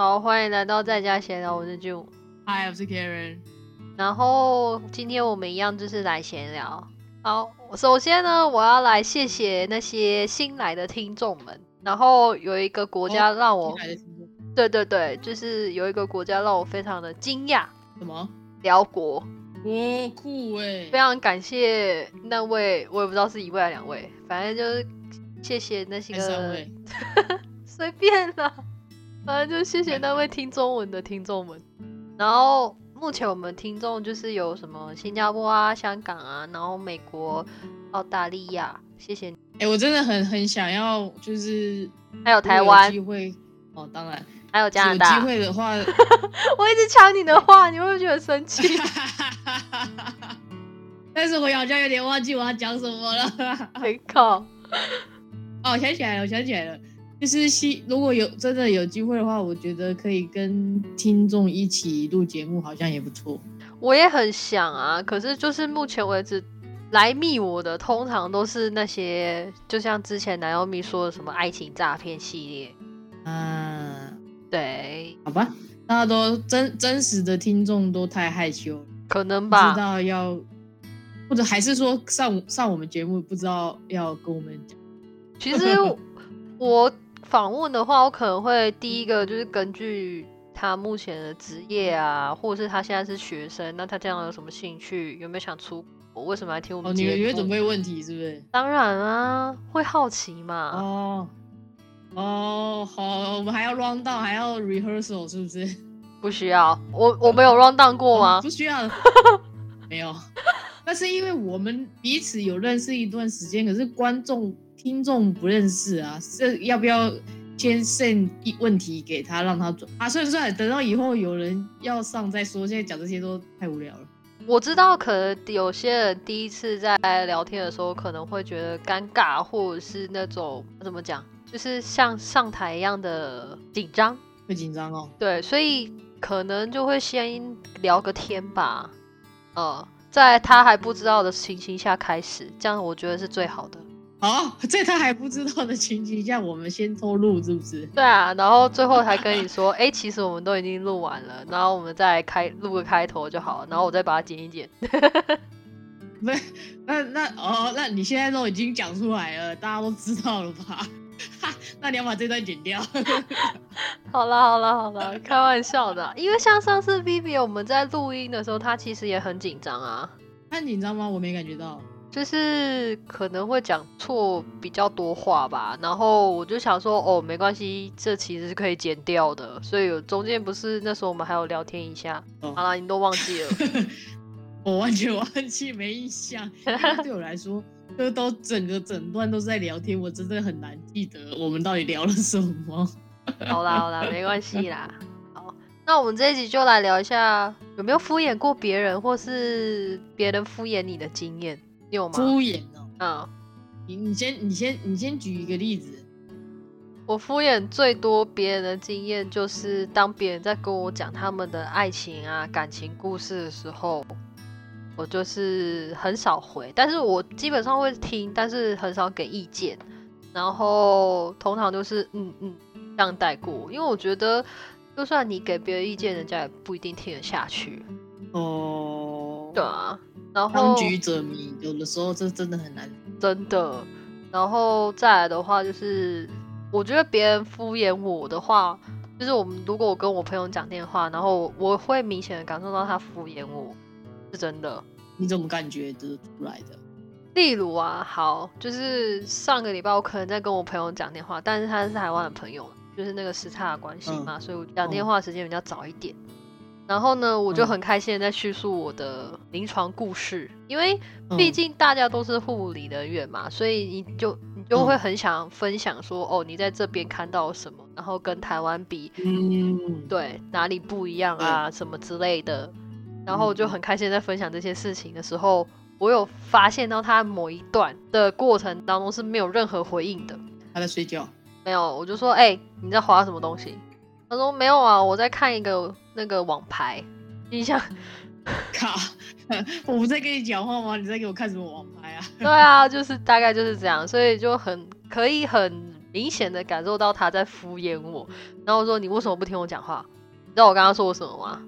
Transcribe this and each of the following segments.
好，欢迎来到在家闲聊，我是 June。Hi，我是 Karen。然后今天我们一样就是来闲聊。好，首先呢，我要来谢谢那些新来的听众们。然后有一个国家让我，对对对，就是有一个国家让我非常的惊讶。什么？辽国。哦，酷哎！非常感谢那位，我也不知道是一位还是两位，反正就是谢谢那些个，随便啦，反正就谢谢那位听中文的听众们。然后目前我们听众就是有什么新加坡啊、香港啊，然后美国、澳大利亚，谢谢你。哎，我真的很很想要，就是还有台湾机会哦，当然还有加拿大。有机会的话，我一直抢你的话，你会不会觉得生气？但是我好像有点忘记我要讲什么了。很靠。哦，想起来了，我想起来了，就是希如果有真的有机会的话，我觉得可以跟听众一起录节目，好像也不错。我也很想啊，可是就是目前为止来密我的，通常都是那些，就像之前男友咪说的什么爱情诈骗系列。嗯，对，好吧，大家都真真实的听众都太害羞。可能吧，知道要，或者还是说上上我们节目不知道要跟我们讲。其实我访问的话，我可能会第一个就是根据他目前的职业啊，或者是他现在是学生，那他这样有什么兴趣，有没有想出国，为什么来听我们节目？你会准备问题是不是？当然啊，会好奇嘛。哦哦，好，我们还要 round down，还要 rehearsal 是不是？不需要，我我没有 run down 过吗？不需要，没有。那是因为我们彼此有认识一段时间，可是观众听众不认识啊。这要不要先 send 一问题给他，让他准啊？算了算了，等到以后有人要上再说。现在讲这些都太无聊了。我知道，可能有些人第一次在聊天的时候，可能会觉得尴尬，或者是那种怎么讲，就是像上台一样的紧张，会紧张哦。对，所以。可能就会先聊个天吧，呃，在他还不知道的情形下开始，这样我觉得是最好的。哦，在他还不知道的情形下，我们先偷录是不是？对啊，然后最后才跟你说，哎，其实我们都已经录完了，然后我们再开录个开头就好了，然后我再把它剪一剪。不，那那哦，那你现在都已经讲出来了，大家都知道了吧？那你要把这段剪掉。好了好了好了，开玩笑的。因为像上次 Vivi 我们在录音的时候，他其实也很紧张啊。很紧张吗？我没感觉到，就是可能会讲错比较多话吧。然后我就想说，哦，没关系，这其实是可以剪掉的。所以中间不是那时候我们还有聊天一下。好了，你都忘记了。我完全忘记，没印象。对我来说。这都整个整段都是在聊天，我真的很难记得我们到底聊了什么。好啦好啦，没关系啦。好，那我们这一集就来聊一下有没有敷衍过别人，或是别人敷衍你的经验，有吗？敷衍哦。嗯，你你先你先你先举一个例子。我敷衍最多别人的经验，就是当别人在跟我讲他们的爱情啊、感情故事的时候。我就是很少回，但是我基本上会听，但是很少给意见。然后通常都是嗯嗯这样带过，因为我觉得就算你给别人意见，人家也不一定听得下去。哦，对啊。然后当局者迷，有的时候这真的很难。真的。然后再来的话，就是我觉得别人敷衍我的话，就是我们如果我跟我朋友讲电话，然后我会明显的感受到他敷衍我。是真的，你怎么感觉得出来的？例如啊，好，就是上个礼拜我可能在跟我朋友讲电话，但是他是台湾的朋友，就是那个时差的关系嘛，所以我讲电话时间比较早一点。然后呢，我就很开心的在叙述我的临床故事，因为毕竟大家都是护理人员嘛，所以你就你就会很想分享说，哦，你在这边看到什么，然后跟台湾比，嗯，对，哪里不一样啊，什么之类的。然后我就很开心在分享这些事情的时候，我有发现到他某一段的过程当中是没有任何回应的。他在睡觉？没有，我就说，哎，你在划什么东西？他说没有啊，我在看一个那个网牌。你想，卡，我不在跟你讲话吗？你在给我看什么网牌啊？对啊，就是大概就是这样，所以就很可以很明显的感受到他在敷衍我。然后我说：“你为什么不听我讲话？”你知道我刚刚说我什么吗？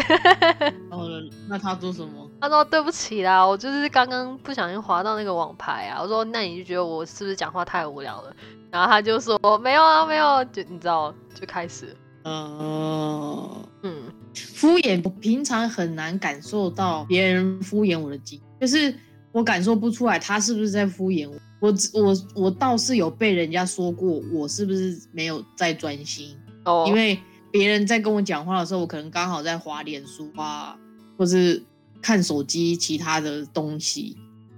哦，那他做什么？他说：“对不起啦，我就是刚刚不小心滑到那个网牌啊。”我说：“那你就觉得我是不是讲话太无聊了？”然后他就说：“没有啊，没有。”就你知道，就开始。呃，嗯，敷衍，我平常很难感受到别人敷衍我的劲，就是我感受不出来他是不是在敷衍我。我我我倒是有被人家说过，我是不是没有在专心？哦，因为别人在跟我讲话的时候，我可能刚好在滑脸书啊，或是看手机其他的东西，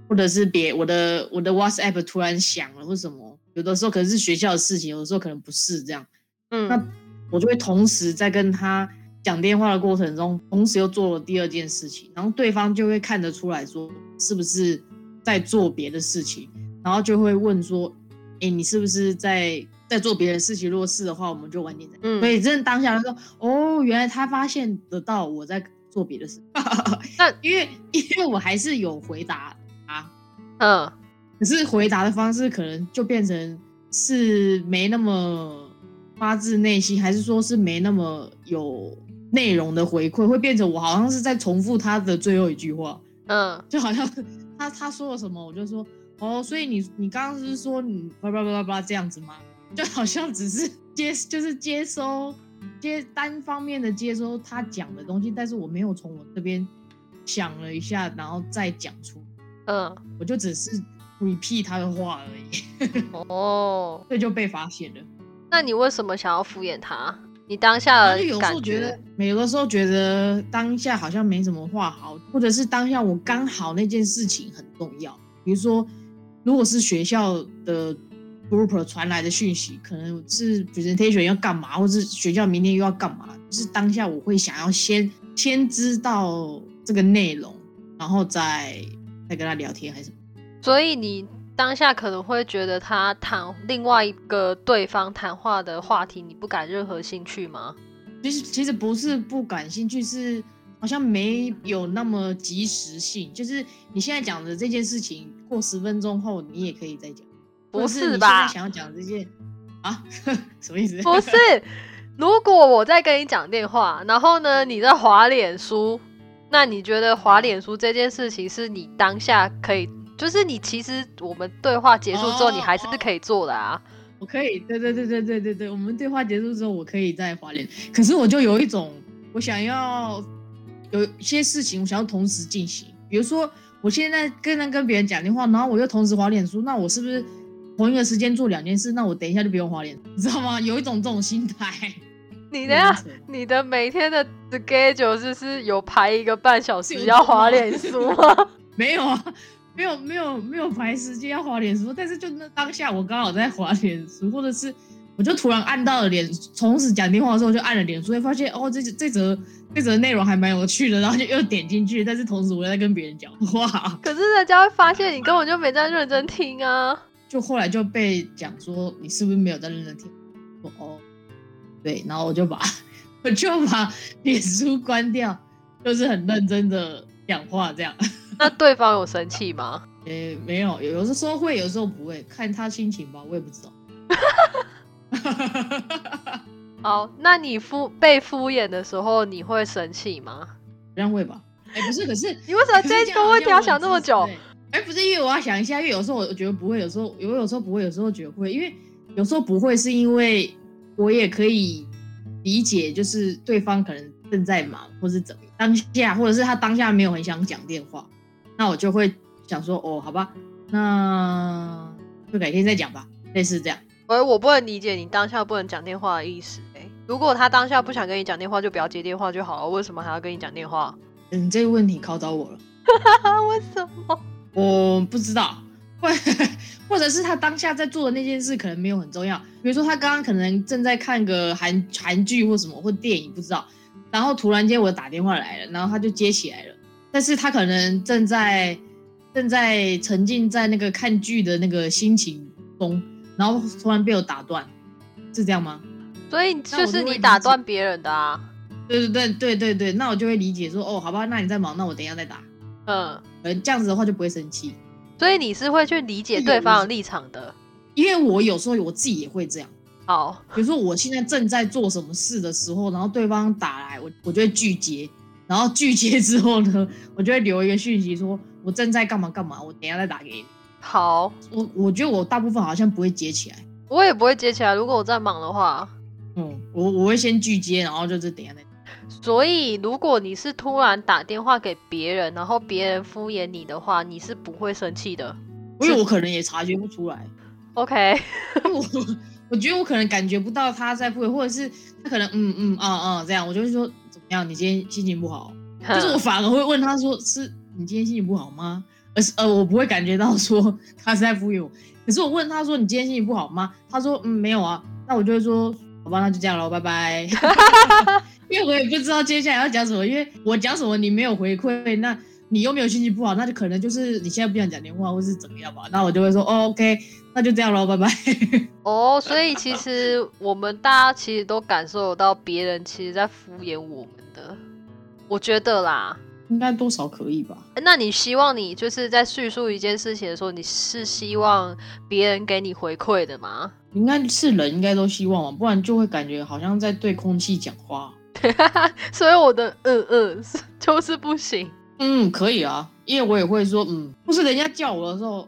或者是别我的我的 WhatsApp 突然响了或什么，有的时候可能是学校的事情，有的时候可能不是这样。嗯，那我就会同时在跟他讲电话的过程中，同时又做了第二件事情，然后对方就会看得出来说是不是在做别的事情。然后就会问说：“哎，你是不是在在做别的事情？如果是的话，我们就晚点再。”嗯，所以真的当下就说：“哦，原来他发现得到我在做别的事。”那因为因为我还是有回答啊，嗯，可是回答的方式可能就变成是没那么发自内心，还是说是没那么有内容的回馈，会变成我好像是在重复他的最后一句话。嗯，就好像他他说了什么，我就说。哦，所以你你刚刚是说你叭叭叭叭叭这样子吗？就好像只是接就是接收接单方面的接收他讲的东西，但是我没有从我这边想了一下，然后再讲出，嗯，我就只是 repeat 他的话而已。哦，这就被发现了。那你为什么想要敷衍他？你当下有时候觉得，有的时候觉得当下好像没什么话好，或者是当下我刚好那件事情很重要，比如说。如果是学校的 group 传来的讯息，可能是 presentation 要干嘛，或是学校明天又要干嘛，就是当下我会想要先先知道这个内容，然后再再跟他聊天还是什么。所以你当下可能会觉得他谈另外一个对方谈话的话题，你不感任何兴趣吗？其实其实不是不感兴趣，是好像没有那么及时性。就是你现在讲的这件事情。过十分钟后，你也可以再讲。不是吧？想要讲这件啊？什么意思？不是，如果我在跟你讲电话，然后呢，你在滑脸书，那你觉得滑脸书这件事情是你当下可以，就是你其实我们对话结束之后，你还是可以做的啊？我可以，对对对对对对对，我们对话结束之后，我可以再滑脸。可是我就有一种，我想要有些事情，我想要同时进行，比如说。我现在跟人跟别人讲电话，然后我又同时滑脸书，那我是不是同一个时间做两件事？那我等一下就不用滑脸，你知道吗？有一种这种心态。你的呀，你的每天的 schedule 就是有排一个半小时要滑脸书吗？没有啊，没有没有没有排时间要滑脸书，但是就那当下我刚好在滑脸书，或者是。我就突然按到了脸，从此讲电话的时候就按了脸，所以发现哦，这这则这则内容还蛮有趣的，然后就又点进去，但是同时我在跟别人讲话。可是人家会发现你根本就没在认真听啊！就后来就被讲说你是不是没有在认真听？哦，对，然后我就把我就把脸书关掉，就是很认真的讲话这样。那对方有生气吗？呃，没有，有有的时候会，有时候不会，看他心情吧，我也不知道。好，那你敷被敷衍的时候，你会生气吗？这样会吧？哎，不是，可是 你为什么这个问题要想那么久？哎，不是，因为我要想一下，因为有时候我觉得不会，有时候有有时候不会，有时候觉得会，因为有时候不会是因为我也可以理解，就是对方可能正在忙，或是怎么当下，或者是他当下没有很想讲电话，那我就会想说，哦，好吧，那就改天再讲吧，类似这样。而我不能理解你当下不能讲电话的意思。哎，如果他当下不想跟你讲电话，就不要接电话就好了。为什么还要跟你讲电话？嗯，这个问题考到我了。为什么？我不知道。或或者是他当下在做的那件事可能没有很重要。比如说他刚刚可能正在看个韩韩剧或什么或电影，不知道。然后突然间我打电话来了，然后他就接起来了。但是他可能正在正在沉浸在那个看剧的那个心情中。然后突然被我打断，是这样吗？所以就是你打断别人的啊？对对对对对对，那我就会理解说，哦，好吧，那你在忙，那我等一下再打。嗯，呃，这样子的话就不会生气。所以你是会去理解对方的立场的？因为我有时候我自己也会这样。好，比如说我现在正在做什么事的时候，然后对方打来，我我就会拒接，然后拒接之后呢，我就会留一个讯息说，我正在干嘛干嘛，我等一下再打给你。好，我我觉得我大部分好像不会接起来，我也不会接起来。如果我在忙的话，嗯，我我会先拒接，然后就是等一下再。所以，如果你是突然打电话给别人，然后别人敷衍你的话，你是不会生气的。因为我可能也察觉不出来。OK，我我觉得我可能感觉不到他在敷衍，或者是他可能嗯嗯啊啊这样，我就会说样？你今天心情不好？就是我反而会问他说：“是你今天心情不好吗？”而是呃，我不会感觉到说他是在敷衍我。可是我问他说：“你今天心情不好吗？”他说：“嗯，没有啊。”那我就会说：“好吧，那就这样喽，拜拜。”因为我也不知道接下来要讲什么，因为我讲什么你没有回馈，那你又没有心情不好，那就可能就是你现在不想讲电话，或是怎么样吧。那我就会说：“哦，OK，那就这样喽，拜拜。”哦，所以其实我们大家其实都感受到别人其实在敷衍我们的，我觉得啦。应该多少可以吧？那你希望你就是在叙述一件事情的时候，你是希望别人给你回馈的吗？应该是人应该都希望嘛，不然就会感觉好像在对空气讲话。所以我的嗯嗯就是不行。嗯，可以啊，因为我也会说嗯，不是人家叫我的时候，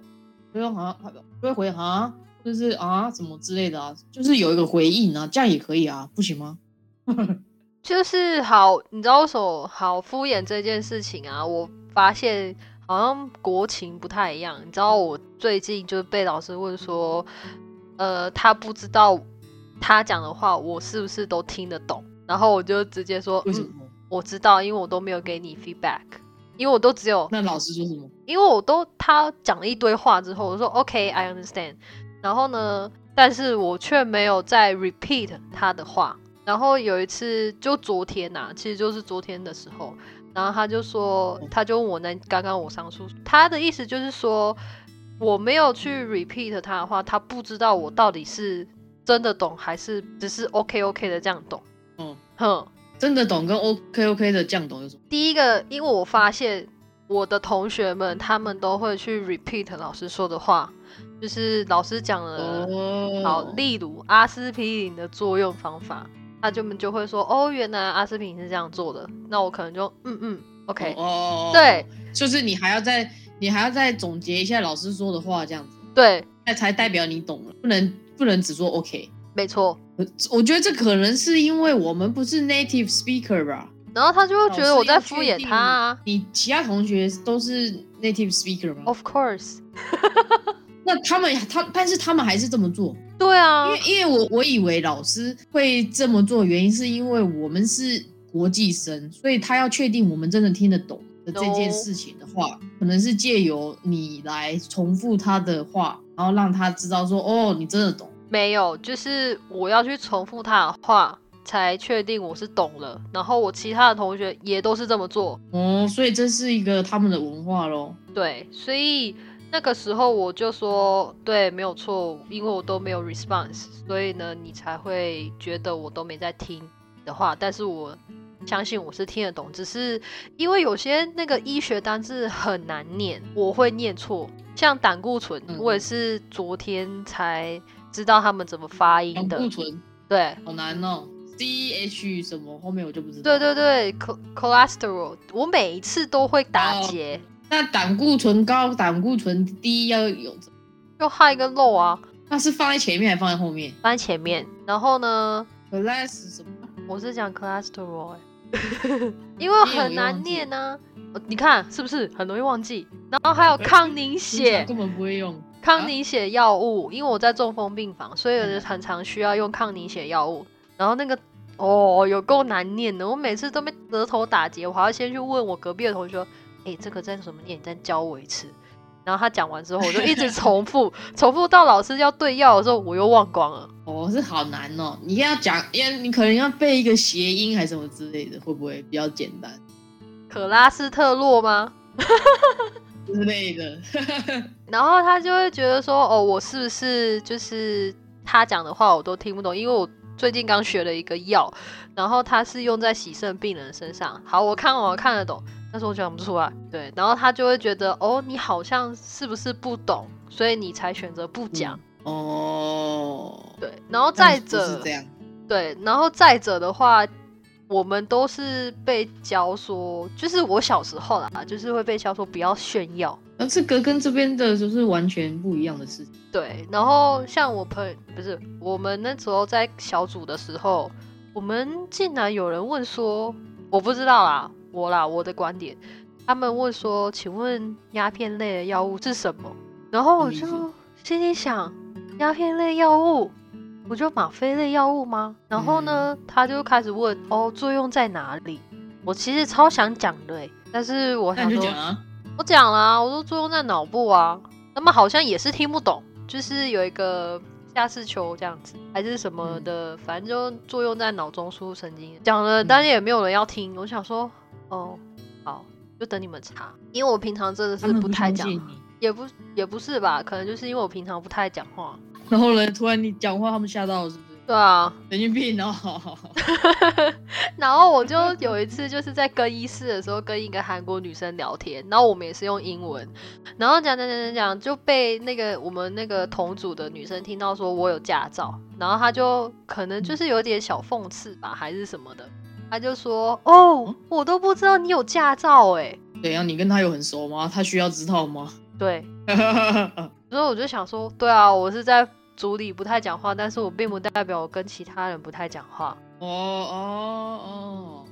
就说啊，不会回啊，就是啊什么之类的啊，就是有一个回应啊，这样也可以啊，不行吗？就是好，你知道说好敷衍这件事情啊，我发现好像国情不太一样。你知道我最近就被老师问说，呃，他不知道他讲的话我是不是都听得懂，然后我就直接说，嗯，我知道，因为我都没有给你 feedback，因为我都只有那老师说什么？因为我都他讲了一堆话之后，我说 OK，I understand，然后呢，但是我却没有再 repeat 他的话。然后有一次，就昨天呐、其实就是昨天的时候，然后他就说，他就问我那刚刚我上述，他的意思就是说，我没有去 repeat 他的话，他不知道我到底是真的懂还是只是 OK OK 的这样懂。嗯哼，真的懂跟 OK OK 的这样懂有什么？第一个，因为我发现我的同学们他们都会去 repeat 老师说的话，就是老师讲了。哦，好，例如阿司匹林的作用方法，他就们就会说，哦，原来阿司匹林是这样做的，那我可能就嗯嗯，OK，、哦，对，就是你还要再你还要再总结一下老师说的话，这样子，对，那才代表你懂了，不能不能只说 OK。没错。我我觉得这可能是因为我们不是 native speaker 吧？然后他就会觉得我在敷衍他啊你其他同学都是 native speaker 吗？，Of course，那他们他但是他们还是这么做，对啊因，为因为我我以为老师会这么做，原因是因为我们是国际生，所以他要确定我们真的听得懂的这件事情的话，可能是借由你来重复他的话，然后让他知道说哦，你真的懂。没有，就是我要去重复他的话，才确定我是懂了。然后我其他的同学也都是这么做，哦，所以这是一个他们的文化咯。对，所以那个时候我就说，对，没有错，因为我都没有 response，所以呢，你才会觉得我都没在听的话，但是我相信我是听得懂，只是因为有些那个医学单字很难念，我会念错，像胆固醇，嗯我也是昨天才知道他们怎么发音胆的，固醇对。好难哦，C H 什么后面我就不知道。对对对，cho-，cholesterol，我每一次都会打哦结，那胆固醇高、胆固醇低要有，就害一个漏啊，那是放在前面还是放在后面放在前面。然后呢，？Class 什么？我是讲 cholesterol，、欸、因为很难念呢、呃你看是不是很容易忘记？然后还有 抗凝血常，根本不会用。抗凝血药物，因为我在中风病房，所以嗯很常需要用抗凝血药物。然后那个哦，有够难念的，我每次都被额头打结，我还要先去问我隔壁的同学说：“哎、这个在什么念？你再教我一次。”然后他讲完之后，我就一直 重复，重复到老师要对药的时候，我又忘光了。哦，是好难哦！你要讲，要你可能要背一个谐音还是什么之类的，会不会比较简单可拉斯特洛吗？之类的？然后他就会觉得说，哦，我是不是就是他讲的话我都听不懂？因为我最近刚学了一个药，然后它是用在洗肾病人身上。好，我看我看得懂，但是我讲不出来。对，然后他就会觉得，哦，你好像是不是不懂，所以你才选择不讲。哦，对，然后再者是这样，对，然后再者的话，我们都是被教说，就是我小时候啦，就是会被教说不要炫耀。那这个跟这边的就是完全不一样的事情。对，然后像我朋友不是我们那时候在小组的时候，我们竟然有人问说，我不知道啦，我啦我的观点，他们问说，请问鸦片类的药物是什么？然后我就心里想，鸦片类药物，不就吗啡类药物吗？然后呢，他就开始问，哦，作用在哪里？我其实超想讲的欸但是我想说，我讲啦、我说作用在脑部啊，他们好像也是听不懂，就是有一个下视球这样子，还是什么的，反正就作用在脑中枢神经。讲了，嗯但是也没有人要听。我想说，哦，好，就等你们查，因为我平常真的是不太讲。也不也不是吧，可能就是因为我平常不太讲话。然后呢，突然你讲话，他们吓到了，是不是？对啊，神经病哦！然后我就有一次就是在更衣室的时候跟一个韩国女生聊天，然后我们也是用英文，然后讲讲讲讲讲就被那个我们那个同组的女生听到说我有驾照，然后她就可能就是有点小讽刺吧，还是什么的，她就说哦，我都不知道你有驾照哎，怎样？你跟她有很熟吗？她需要知道吗？对，所以我就想说，对啊，我是在组里不太讲话，但是我并不代表我跟其他人不太讲话，哦哦哦，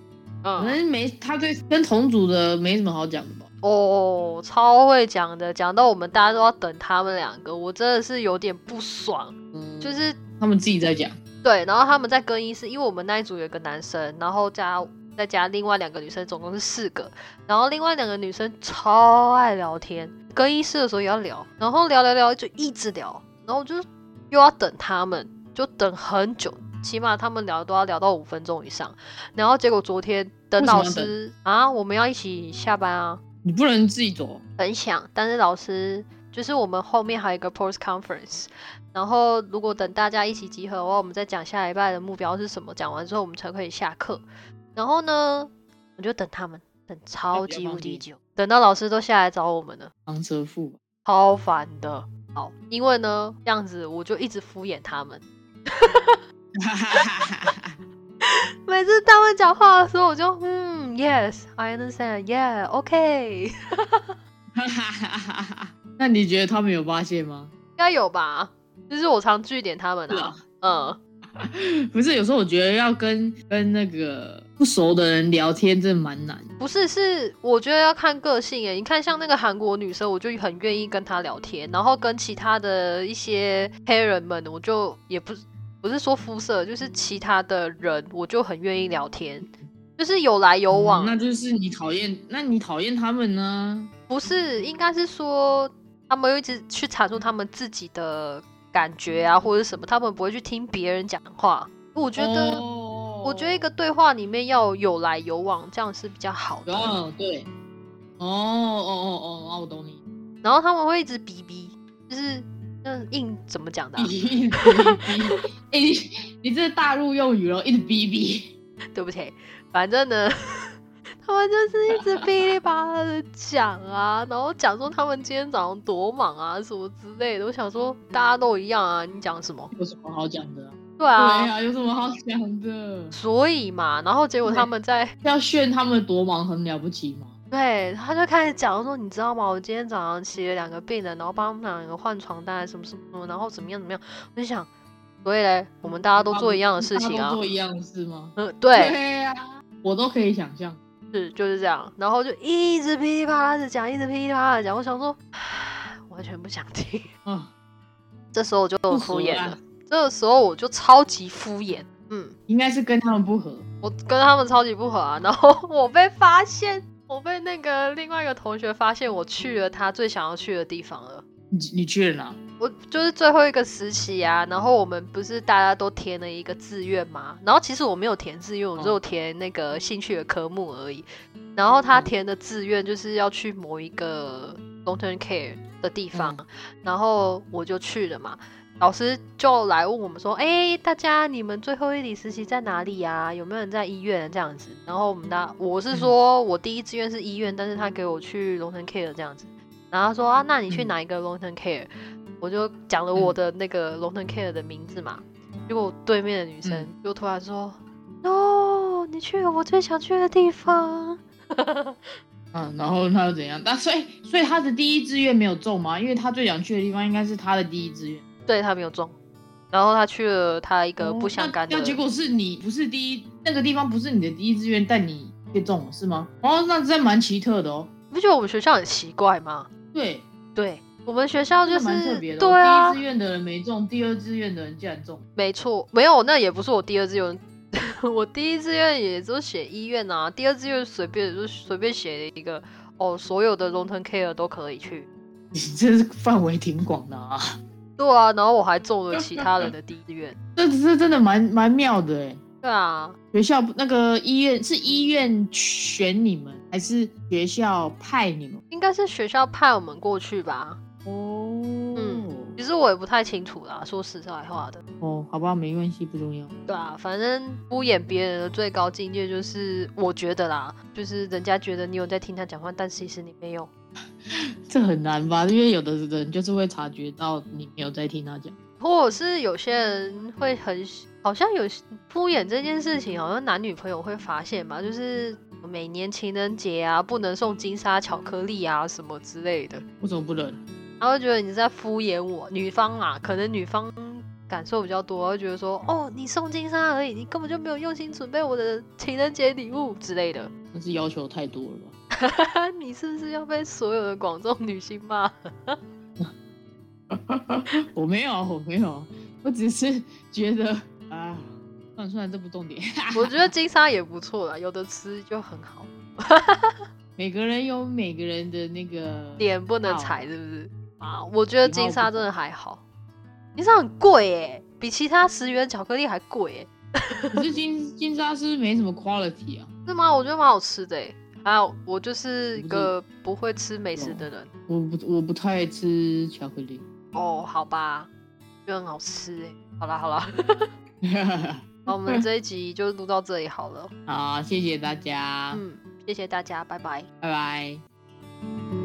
嗯，可能没他对跟同组的没什么好讲的吧？哦，超会讲的，讲到我们大家都要等他们两个，我真的是有点不爽。嗯，就是他们自己在讲。对，然后他们在更衣室，因为我们那一组有一个男生，然后加再加另外两个女生，总共是四个。然后另外两个女生超爱聊天，更衣室的时候也要聊，然后聊聊聊就一直聊，然后就又要等他们，就等很久，起码他们聊都要聊到五分钟以上。然后结果昨天等老师啊，我们要一起下班啊。你不能自己走，很想，但是老师就是我们后面还有一个 post conference，然后如果等大家一起集合的话，我们再讲下礼拜的目标是什么，讲完之后我们才可以下课。然后呢，我就等他们，等超级无敌久，等到老师都下来找我们了，当车夫吧。超烦的。好，因为呢这样子我就一直敷衍他们，每次他们讲话的时候，我就嗯，yes，I understand，yeah，OK，那你觉得他们有发现吗？应该有吧？就是我常据点他们啊，嗯。不是，有时候我觉得要跟跟那个不熟的人聊天，真的蛮难。不是，是我觉得要看个性诶。你看，像那个韩国女生，我就很愿意跟她聊天，然后跟其他的一些黑人们，我就也不是不是说肤色，就是其他的人，我就很愿意聊天，就是有来有往。嗯那就是你讨厌，那你讨厌他们呢？不是，应该是说他们一直去阐述他们自己的感觉啊，或者什么，他们不会去听别人讲话。我觉得，哦我觉得一个对话里面要有来有往，这样是比较好的。哦，对，哦哦哦哦，那，我懂你。然后他们会一直逼逼，就是那硬怎么讲的啊、一直逼逼，哎，你你这是大陆用语了，一直逼逼。对不起，反正呢，他们就是一直噼里啪啦的讲啊，然后讲说他们今天早上多忙啊，什么之类的。我想说大家都一样啊，你讲什么？有什么好讲的啊？对啊，对啊，有什么好想的？所以嘛，然后结果他们在要炫他们多忙很了不起吗？对，他就开始讲说，你知道吗？我今天早上起了两个病人，然后帮他们两个换床单，什么什么，然后怎么样怎么样。我就想，所以嘞，我们大家都做一样的事情啊。做一样的事吗？嗯，对，对呀、我都可以想象。是就是这样，然后就一直噼里啪啦的讲，一直噼里啪啦的讲。我想说，完全不想听。嗯，这时候我就不敷衍了这个时候我就超级敷衍。嗯，应该是跟他们不合。我跟他们超级不合啊，然后我被发现，我被那个另外一个同学发现我去了他最想要去的地方了。你你去了哪？我就是最后一个实习啊，然后我们不是大家都填了一个志愿吗，然后其实我没有填志愿，我只有填那个兴趣的科目而已。然后他嗯填的志愿就是要去某一个 long term care 的地方，然后我就去了嘛。老师就来问我们说：“哎、大家你们最后一里实习在哪里呀、有没有人在医院这样子？”然后我们大我是说我第一志愿是医院，但是他给我去 long term care 这样子。然后他说啊，那你去嗯哪一个 long term care？我就讲了我的那个龙腾 Care 的名字嘛，结果对面的女生嗯就突然说：“No，你去了我最想去的地方。嗯，然后他又怎样？但所以所以他的第一志愿没有中吗？因为他最想去的地方应该是他的第一志愿。”对他没有中，然后他去了他一个哦不相干的，那，那结果是你不是第一，那个地方不是你的第一志愿，但你却中了是吗？哦，那真蛮奇特的哦。你不觉得我们学校很奇怪吗？对，对我们学校就是别的哦。对啊第一志，愿的人没中，第二志愿的人竟然中。没错，没有，那也不是我第二志愿，我第一志愿也就写医院啊，第二志愿随便就随便写了一个哦，所有的龙腾 care 都可以去。你这是范围挺广的啊，对啊，然后我还中了其他人的 第一志愿。这这真的蛮蛮妙的哎。对啊，学校那个医院是医院选你们，还是学校派你们？应该是学校派我们过去吧。哦，嗯其实我也不太清楚啦，说实在话的。哦，好吧，没关系，不重要。对啊，反正敷衍别人的最高境界就是，我觉得啦，就是人家觉得你有在听他讲话，但其实你没有。这很难吧？因为有的人就是会察觉到你没有在听他讲。或者是有些人会很好像有敷衍这件事情，好像男女朋友会发现吧，就是每年情人节啊，不能送金沙巧克力啊什么之类的，为什么不能？他会觉得你在敷衍我，女方啊，可能女方感受比较多，会觉得说，哦，你送金沙而已，你根本就没有用心准备我的情人节礼物之类的。那是要求太多了吧？你是不是要被所有的广众女性骂？我没有，我没有，我只是觉得啊，算了算了，这不重点。我觉得金沙也不错啦，有的吃就很好，每个人有每个人的那个脸不能踩，是不是？啊，我觉得金沙真的还好，金沙很贵耶，比其他十元巧克力还贵耶，可是金金沙是没什么 quality 啊，是吗？我觉得蛮好吃的耶。还有，我就是一个不会吃美食的人。我不我不太爱吃巧克力。哦，好吧，就很好吃哎。好啦好啦，那我们这一集就录到这里好了。好，谢谢大家，嗯，谢谢大家，拜拜。拜拜。